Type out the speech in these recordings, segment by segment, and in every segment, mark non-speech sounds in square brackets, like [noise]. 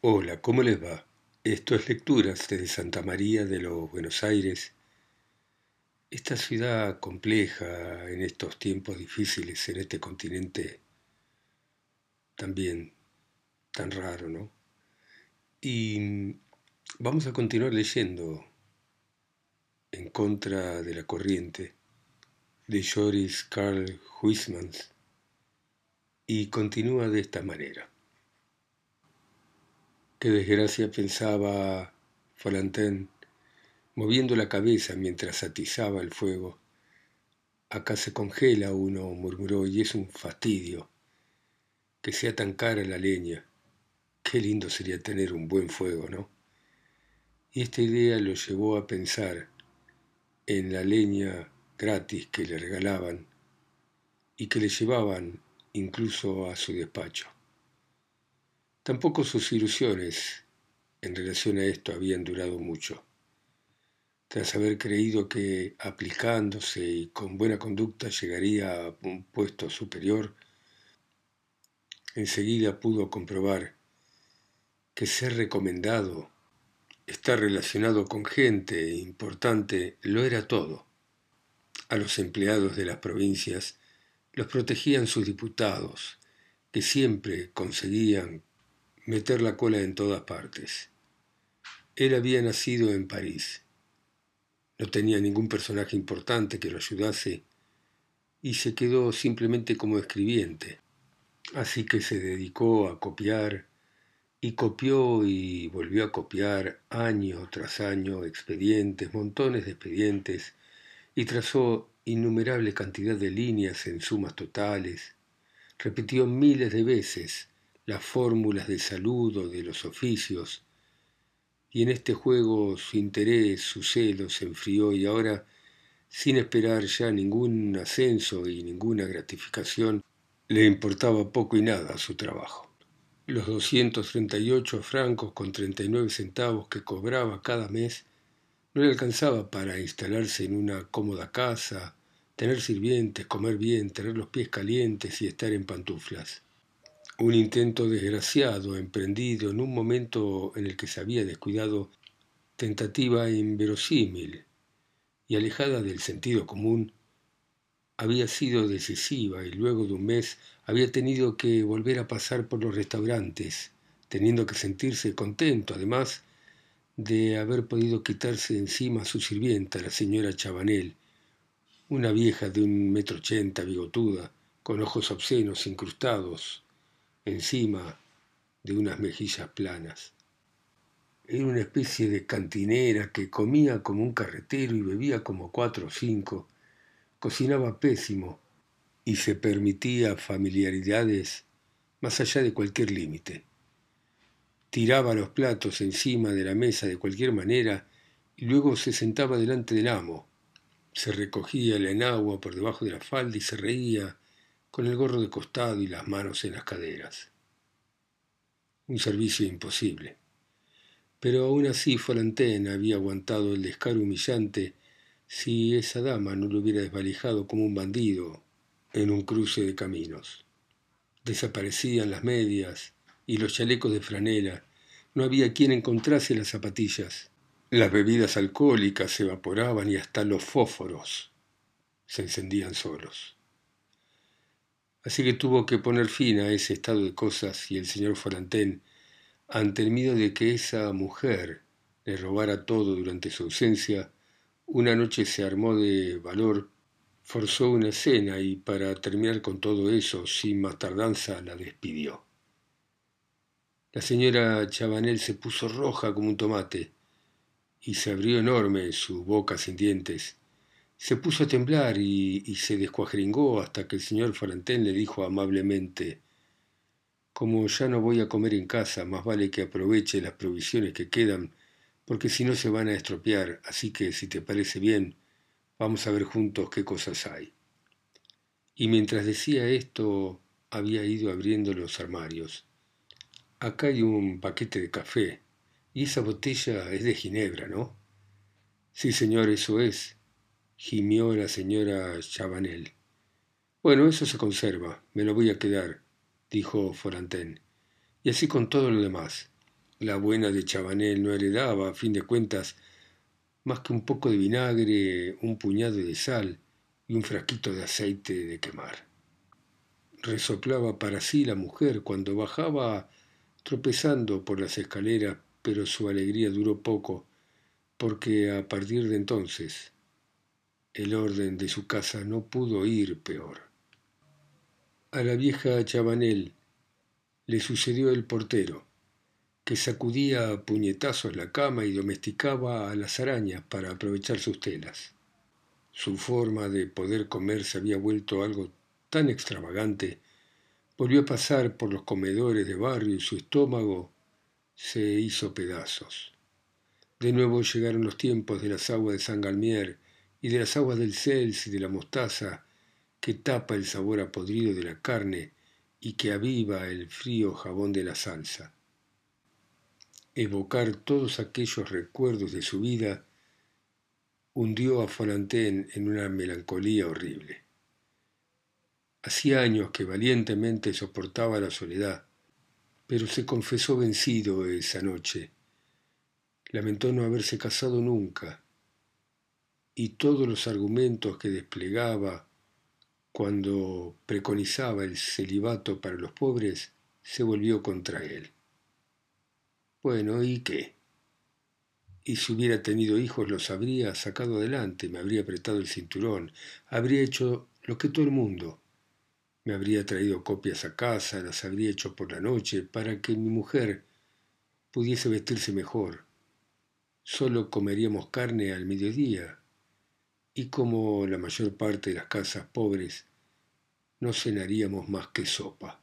Hola, ¿cómo les va? Esto es Lecturas desde Santa María de los Buenos Aires. Esta ciudad compleja en estos tiempos difíciles, en este continente también tan raro, ¿no? Y vamos a continuar leyendo En contra de la corriente de Joris Karl Huysmans y continúa de esta manera. Qué desgracia pensaba Folantén, moviendo la cabeza mientras atizaba el fuego. Acá se congela uno, murmuró, y es un fastidio. Que sea tan cara la leña. Qué lindo sería tener un buen fuego, ¿no? Y esta idea lo llevó a pensar en la leña gratis que le regalaban y que le llevaban incluso a su despacho. Tampoco sus ilusiones en relación a esto habían durado mucho. Tras haber creído que aplicándose y con buena conducta llegaría a un puesto superior, enseguida pudo comprobar que ser recomendado, estar relacionado con gente importante, lo era todo. A los empleados de las provincias los protegían sus diputados, que siempre conseguían meter la cola en todas partes. Él había nacido en París. No tenía ningún personaje importante que lo ayudase y se quedó simplemente como escribiente. Así que se dedicó a copiar y copió y volvió a copiar año tras año expedientes, montones de expedientes y trazó innumerable cantidad de líneas en sumas totales. Repitió miles de veces las fórmulas de saludo de los oficios, y en este juego su interés, su celo se enfrió y ahora, sin esperar ya ningún ascenso y ninguna gratificación, le importaba poco y nada su trabajo. Los 238 francos con 39 centavos que cobraba cada mes no le alcanzaba para instalarse en una cómoda casa, tener sirvientes, comer bien, tener los pies calientes y estar en pantuflas. Un intento desgraciado, emprendido en un momento en el que se había descuidado, tentativa inverosímil y alejada del sentido común, había sido decisiva y luego de un mes había tenido que volver a pasar por los restaurantes, teniendo que sentirse contento, además de haber podido quitarse encima a su sirvienta, la señora Chabanel, una vieja de un metro ochenta, bigotuda, con ojos obscenos incrustados, encima de unas mejillas planas. Era una especie de cantinera que comía como un carretero y bebía como cuatro o cinco, cocinaba pésimo y se permitía familiaridades más allá de cualquier límite. Tiraba los platos encima de la mesa de cualquier manera y luego se sentaba delante del amo. Se recogía el enagua por debajo de la falda y se reía con el gorro de costado y las manos en las caderas. Un servicio imposible. Pero aún así Folantén había aguantado el descaro humillante si esa dama no lo hubiera desvalijado como un bandido en un cruce de caminos. Desaparecían las medias y los chalecos de franela, no había quien encontrase las zapatillas. Las bebidas alcohólicas se evaporaban y hasta los fósforos se encendían solos. Así que tuvo que poner fin a ese estado de cosas y el señor Folantén, ante el miedo de que esa mujer le robara todo durante su ausencia, una noche se armó de valor, forzó una escena y para terminar con todo eso, sin más tardanza, la despidió. La señora Chabanel se puso roja como un tomate y se abrió enorme su boca sin dientes se puso a temblar y, se descuajringó hasta que el señor Falantén le dijo amablemente Como ya no voy a comer en casa, más vale que aproveche las provisiones que quedan, porque si no se van a estropear, así que si te parece bien, vamos a ver juntos qué cosas hay. Y mientras decía esto, había ido abriendo los armarios. Acá hay un paquete de café, y esa botella es de ginebra, ¿no? Sí, señor, eso es gimió la señora Chabanel. Bueno, eso se conserva, me lo voy a quedar, dijo Forantén. Y así con todo lo demás. La buena de Chabanel no heredaba, a fin de cuentas, más que un poco de vinagre, un puñado de sal y un frasquito de aceite de quemar. Resoplaba para sí la mujer cuando bajaba tropezando por las escaleras, pero su alegría duró poco, porque a partir de entonces el orden de su casa no pudo ir peor. A la vieja Chabanel le sucedió el portero, que sacudía a puñetazos la cama y domesticaba a las arañas para aprovechar sus telas. Su forma de poder comer se había vuelto algo tan extravagante, volvió a pasar por los comedores de barrio y su estómago se hizo pedazos. De nuevo llegaron los tiempos de las aguas de San Galmier y de las aguas del Cels y de la mostaza que tapa el sabor apodrido de la carne y que aviva el frío jabón de la salsa. Evocar todos aquellos recuerdos de su vida hundió a Fontaine en una melancolía horrible. Hacía años que valientemente soportaba la soledad, pero se confesó vencido esa noche. Lamentó no haberse casado nunca, y todos los argumentos que desplegaba cuando preconizaba el celibato para los pobres se volvió contra él. Bueno, ¿y qué? Y si hubiera tenido hijos los habría sacado adelante, me habría apretado el cinturón, habría hecho lo que todo el mundo. Me habría traído copias a casa, las habría hecho por la noche, para que mi mujer pudiese vestirse mejor. Solo comeríamos carne al mediodía, y como la mayor parte de las casas pobres, no cenaríamos más que sopa.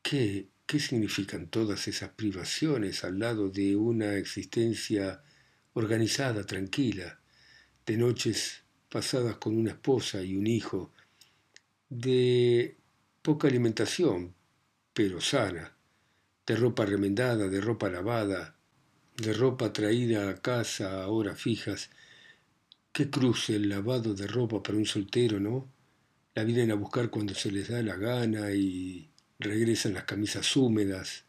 ¿Qué, qué significan todas esas privaciones al lado de una existencia organizada, tranquila, de noches pasadas con una esposa y un hijo, de poca alimentación, pero sana, de ropa remendada, de ropa lavada, de ropa traída a casa a horas fijas, Qué cruce el lavado de ropa para un soltero, ¿no? La vienen a buscar cuando se les da la gana y regresan las camisas húmedas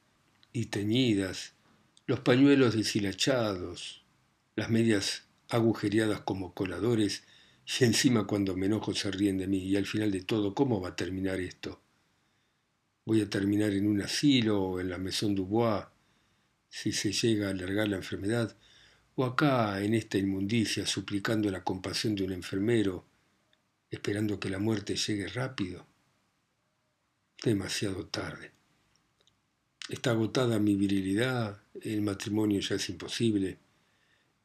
y teñidas, los pañuelos deshilachados, las medias agujereadas como coladores y encima cuando me enojo se ríen de mí y al final de todo, ¿cómo va a terminar esto? Voy a terminar en un asilo o en la Maison Dubois si se llega a alargar la enfermedad o acá en esta inmundicia suplicando la compasión de un enfermero, esperando que la muerte llegue rápido. Demasiado tarde. Está agotada mi virilidad, el matrimonio ya es imposible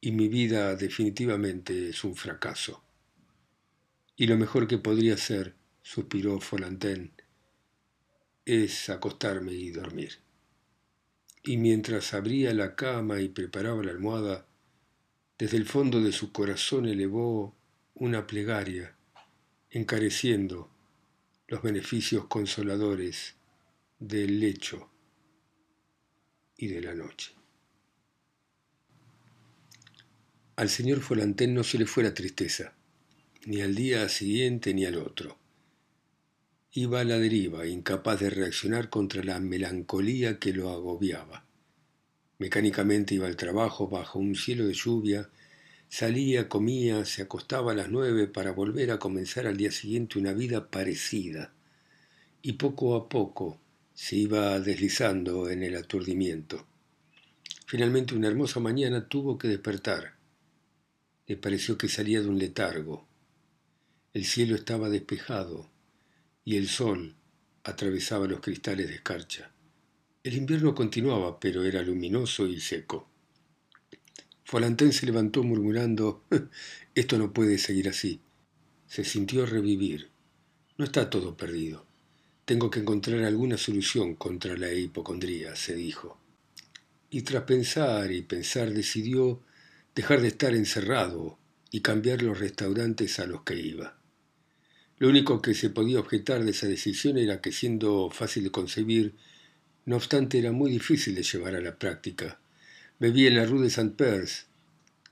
y mi vida definitivamente es un fracaso. Y lo mejor que podría hacer, suspiró Folanten, es acostarme y dormir. Y mientras abría la cama y preparaba la almohada, desde el fondo de su corazón elevó una plegaria, encareciendo los beneficios consoladores del lecho y de la noche. Al señor Folantén no se le fue la tristeza, ni al día siguiente ni al otro. Iba a la deriva, incapaz de reaccionar contra la melancolía que lo agobiaba. Mecánicamente iba al trabajo bajo un cielo de lluvia, salía, comía, se acostaba a las nueve para volver a comenzar al día siguiente una vida parecida. Y poco a poco se iba deslizando en el aturdimiento. Finalmente una hermosa mañana tuvo que despertar. Le pareció que salía de un letargo. El cielo estaba despejado y el sol atravesaba los cristales de escarcha. El invierno continuaba, pero era luminoso y seco. Folantén se levantó murmurando Esto no puede seguir así. Se sintió revivir. No está todo perdido. Tengo que encontrar alguna solución contra la hipocondría, se dijo. Y tras pensar y pensar decidió dejar de estar encerrado y cambiar los restaurantes a los que iba. Lo único que se podía objetar de esa decisión era que siendo fácil de concebir, no obstante, era muy difícil de llevar a la práctica. Bebía en la Rue de Saint-Perse.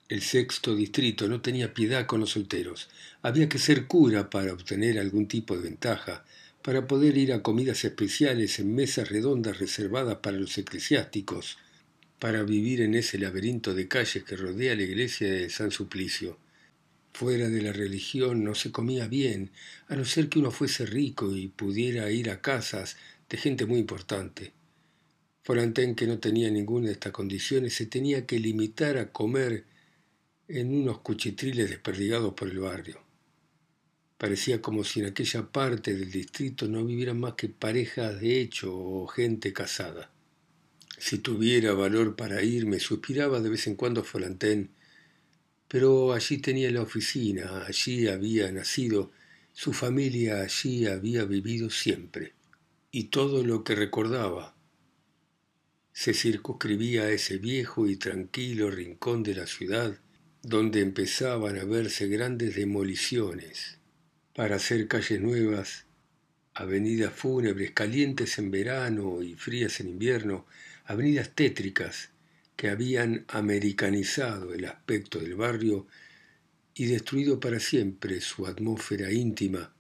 El sexto distrito no tenía piedad con los solteros. Había que ser cura para obtener algún tipo de ventaja, para poder ir a comidas especiales en mesas redondas reservadas para los eclesiásticos, para vivir en ese laberinto de calles que rodea la iglesia de San Suplicio. Fuera de la religión no se comía bien, a no ser que uno fuese rico y pudiera ir a casas de gente muy importante. Folantén, que no tenía ninguna de estas condiciones, se tenía que limitar a comer en unos cuchitriles desperdigados por el barrio. Parecía como si en aquella parte del distrito no vivieran más que parejas de hecho o gente casada. Si tuviera valor para irme, suspiraba de vez en cuando Folantén, pero allí tenía la oficina, allí había nacido, su familia allí había vivido siempre, y todo lo que recordaba se circunscribía a ese viejo y tranquilo rincón de la ciudad donde empezaban a verse grandes demoliciones para hacer calles nuevas, avenidas fúnebres, calientes en verano y frías en invierno, avenidas tétricas que habían americanizado el aspecto del barrio y destruido para siempre su atmósfera íntima,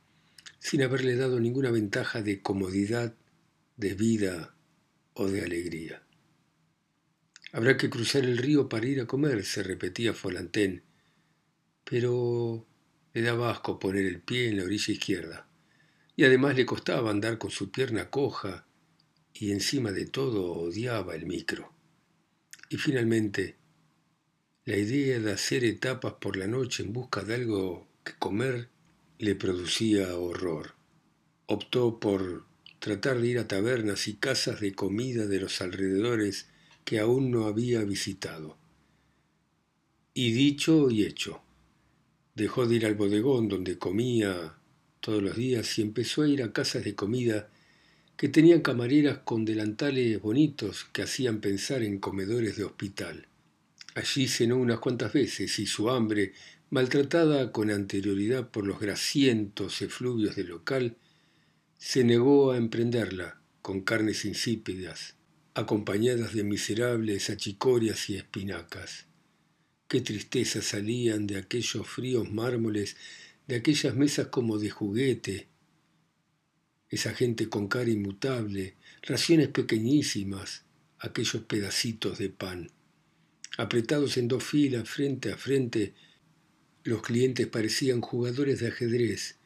sin haberle dado ninguna ventaja de comodidad, de vida o de alegría. Habrá que cruzar el río para ir a comer, se repetía Folantén, pero le daba asco poner el pie en la orilla izquierda, y además le costaba andar con su pierna coja, y encima de todo odiaba el micro. Y finalmente, la idea de hacer etapas por la noche en busca de algo que comer le producía horror. Optó por tratar de ir a tabernas y casas de comida de los alrededores que aún no había visitado. Y dicho y hecho, dejó de ir al bodegón donde comía todos los días y empezó a ir a casas de comida que tenían camareras con delantales bonitos que hacían pensar en comedores de hospital. Allí cenó unas cuantas veces y su hambre, maltratada con anterioridad por los grasientos efluvios del local, se negó a emprenderla con carnes insípidas, acompañadas de miserables achicorias y espinacas. Qué tristeza salían de aquellos fríos mármoles, de aquellas mesas como de juguete. Esa gente con cara inmutable, raciones pequeñísimas, aquellos pedacitos de pan. Apretados en dos filas, frente a frente, los clientes parecían jugadores de ajedrez,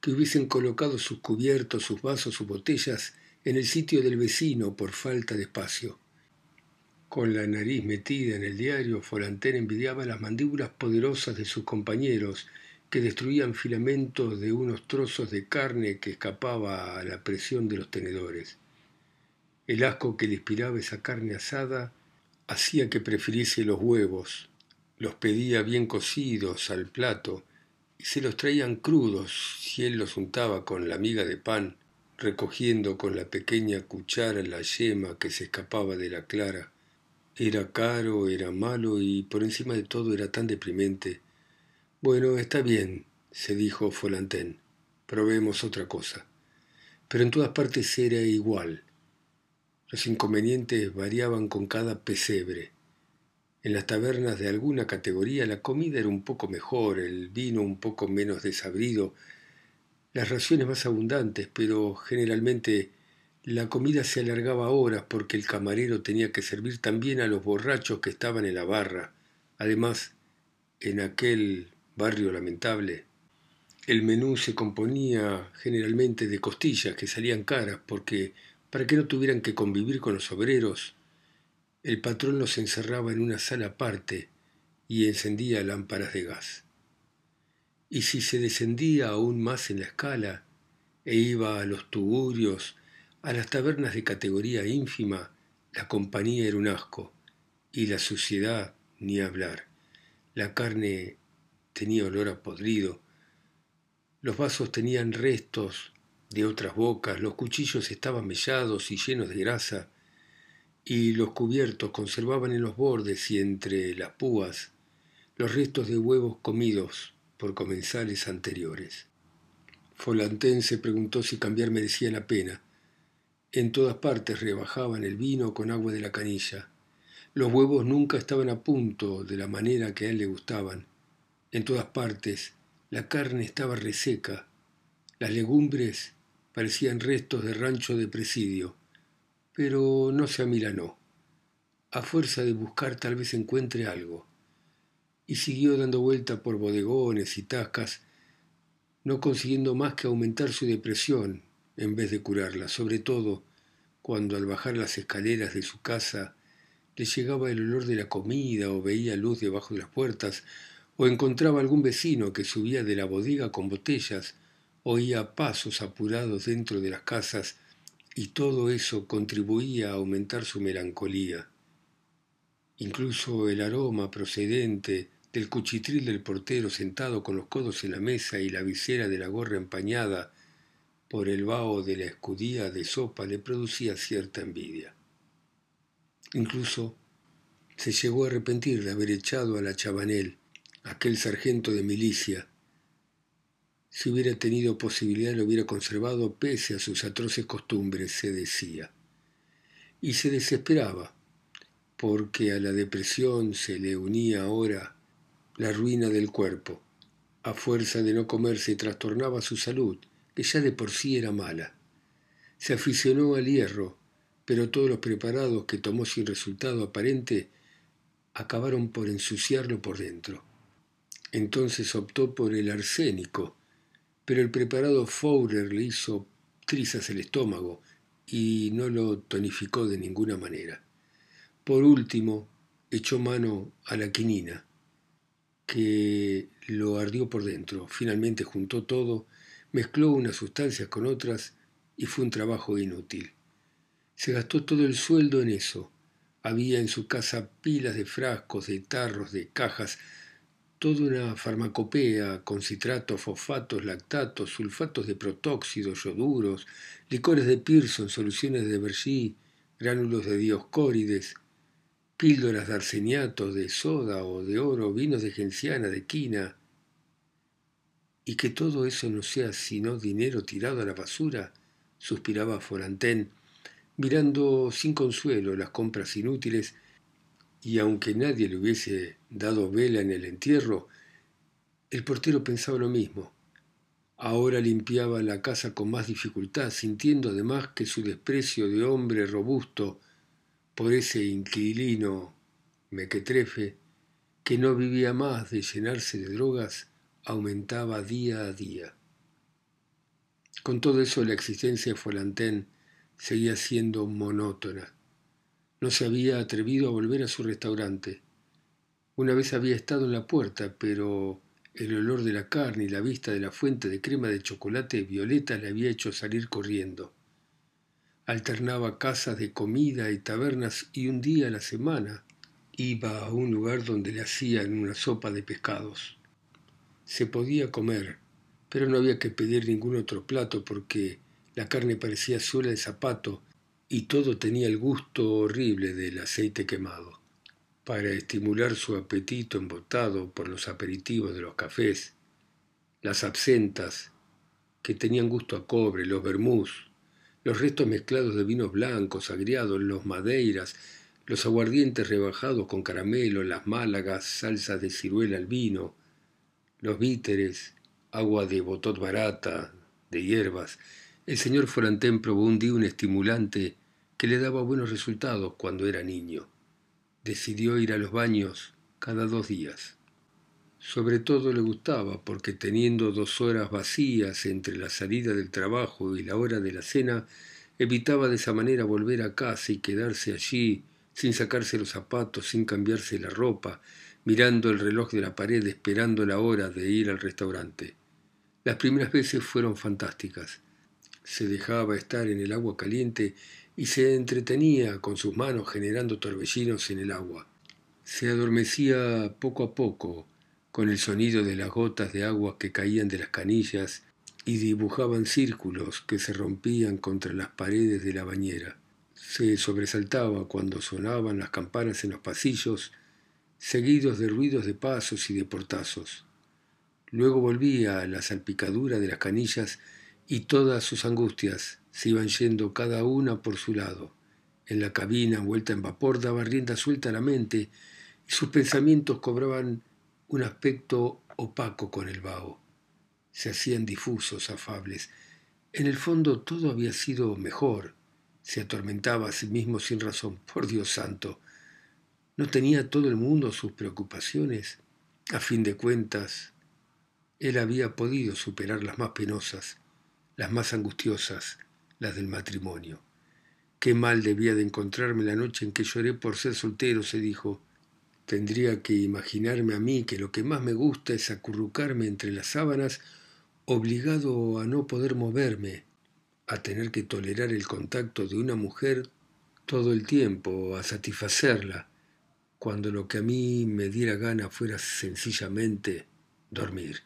que hubiesen colocado sus cubiertos, sus vasos, sus botellas en el sitio del vecino por falta de espacio. Con la nariz metida en el diario, Folantén envidiaba las mandíbulas poderosas de sus compañeros, que destruían filamentos de unos trozos de carne que escapaba a la presión de los tenedores. El asco que le inspiraba esa carne asada hacía que prefiriese los huevos, los pedía bien cocidos al plato y se los traían crudos si él los untaba con la miga de pan recogiendo con la pequeña cuchara la yema que se escapaba de la clara. Era caro, era malo y por encima de todo era tan deprimente. Bueno, está bien, se dijo Folantén. Probemos otra cosa. Pero en todas partes era igual. Los inconvenientes variaban con cada pesebre. En las tabernas de alguna categoría la comida era un poco mejor, el vino un poco menos desabrido, las raciones más abundantes, pero generalmente la comida se alargaba horas porque el camarero tenía que servir también a los borrachos que estaban en la barra. Además, en aquel barrio lamentable, el menú se componía generalmente de costillas que salían caras porque, para que no tuvieran que convivir con los obreros, el patrón los encerraba en una sala aparte y encendía lámparas de gas y si se descendía aún más en la escala e iba a los tugurios, a las tabernas de categoría ínfima, la compañía era un asco, y la suciedad ni hablar. La carne tenía olor a podrido, los vasos tenían restos de otras bocas, los cuchillos estaban mellados y llenos de grasa, y los cubiertos conservaban en los bordes y entre las púas los restos de huevos comidos por comensales anteriores. Folantén se preguntó si cambiar merecía la pena. En todas partes rebajaban el vino con agua de la canilla. Los huevos nunca estaban a punto de la manera que a él le gustaban. En todas partes la carne estaba reseca, las legumbres parecían restos de rancho de presidio, pero no se amilanó. A fuerza de buscar tal vez encuentre algo. Y siguió dando vuelta por bodegones y tascas, no consiguiendo más que aumentar su depresión en vez de curarla, sobre todo cuando al bajar las escaleras de su casa le llegaba el olor de la comida o veía luz debajo de las puertas, o encontraba algún vecino que subía de la bodega con botellas, oía pasos apurados dentro de las casas, y todo eso contribuía a aumentar su melancolía. Incluso el aroma procedente del cuchitril del portero sentado con los codos en la mesa y la visera de la gorra empañada por el vaho de la escudía de sopa le producía cierta envidia. Incluso se llegó a arrepentir de haber echado a la Chabanel, aquel sargento de milicia. Si hubiera tenido posibilidad lo hubiera conservado pese a sus atroces costumbres, se decía. Y se desesperaba, porque a la depresión se le unía ahora la ruina del cuerpo. A fuerza de no comer se trastornaba su salud, que ya de por sí era mala. Se aficionó al hierro, pero todos los preparados que tomó sin resultado aparente acabaron por ensuciarlo por dentro. Entonces optó por el arsénico, pero el preparado Fowler le hizo trizas el estómago y no lo tonificó de ninguna manera. Por último, echó mano a la quinina, que lo ardió por dentro. Finalmente juntó todo, mezcló unas sustancias con otras y fue un trabajo inútil. Se gastó todo el sueldo en eso. Había en su casa pilas de frascos, de tarros, de cajas, toda una farmacopea con citratos, fosfatos, lactatos, sulfatos de protóxidos, yoduros, licores de Pearson, soluciones de Bergy, gránulos de dioscórides, píldoras de arseniato, de soda o de oro, vinos de genciana, de quina. Y que todo eso no sea sino dinero tirado a la basura, suspiraba Forantén, mirando sin consuelo las compras inútiles, y aunque nadie le hubiese dado vela en el entierro, el portero pensaba lo mismo. Ahora limpiaba la casa con más dificultad, sintiendo además que su desprecio de hombre robusto por ese inquilino mequetrefe, que no vivía más de llenarse de drogas, aumentaba día a día. Con todo eso la existencia de Folantén seguía siendo monótona. No se había atrevido a volver a su restaurante. Una vez había estado en la puerta, pero el olor de la carne y la vista de la fuente de crema de chocolate violeta le había hecho salir corriendo. Alternaba casas de comida y tabernas y un día a la semana iba a un lugar donde le hacían una sopa de pescados. Se podía comer, pero no había que pedir ningún otro plato porque la carne parecía suela de zapato y todo tenía el gusto horrible del aceite quemado. Para estimular su apetito embotado por los aperitivos de los cafés, las absentas, que tenían gusto a cobre, los vermús, los restos mezclados de vinos blancos, agriados, los madeiras, los aguardientes rebajados con caramelo, las málagas, salsas de ciruela al vino, los víteres, agua de botot barata, de hierbas, el señor Forantén probó un día un estimulante que le daba buenos resultados cuando era niño. Decidió ir a los baños cada dos días. Sobre todo le gustaba porque teniendo dos horas vacías entre la salida del trabajo y la hora de la cena, evitaba de esa manera volver a casa y quedarse allí sin sacarse los zapatos, sin cambiarse la ropa, mirando el reloj de la pared esperando la hora de ir al restaurante. Las primeras veces fueron fantásticas se dejaba estar en el agua caliente y se entretenía con sus manos generando torbellinos en el agua. Se adormecía poco a poco con el sonido de las gotas de agua que caían de las canillas y dibujaban círculos que se rompían contra las paredes de la bañera. Se sobresaltaba cuando sonaban las campanas en los pasillos, seguidos de ruidos de pasos y de portazos. Luego volvía a la salpicadura de las canillas y todas sus angustias se iban yendo cada una por su lado. En la cabina, vuelta en vapor, daba rienda suelta a la mente y sus pensamientos cobraban un aspecto opaco con el vaho. Se hacían difusos, afables, En el fondo todo había sido mejor. Se atormentaba a sí mismo sin razón. [laughs] Por Dios santo. ¿No tenía todo el mundo sus preocupaciones? A fin de cuentas, él había podido superar las más penosas, las más angustiosas, las del matrimonio. Qué mal debía de encontrarme la noche en que lloré por ser soltero, se dijo. Tendría que imaginarme a mí que lo que más me gusta es acurrucarme entre las sábanas, obligado a no poder moverme, a tener que tolerar el contacto de una mujer todo el tiempo, a satisfacerla, cuando lo que a mí me diera gana fuera sencillamente dormir.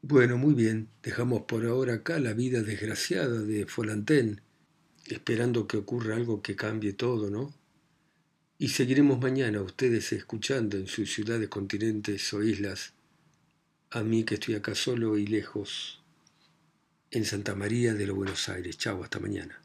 Bueno, muy bien, dejamos por ahora acá la vida desgraciada de Folantén, esperando que ocurra algo que cambie todo, ¿no? Y seguiremos mañana ustedes escuchando en sus ciudades, continentes o islas, a mí que estoy acá solo y lejos, en Santa María de los Buenos Aires. Chao, hasta mañana.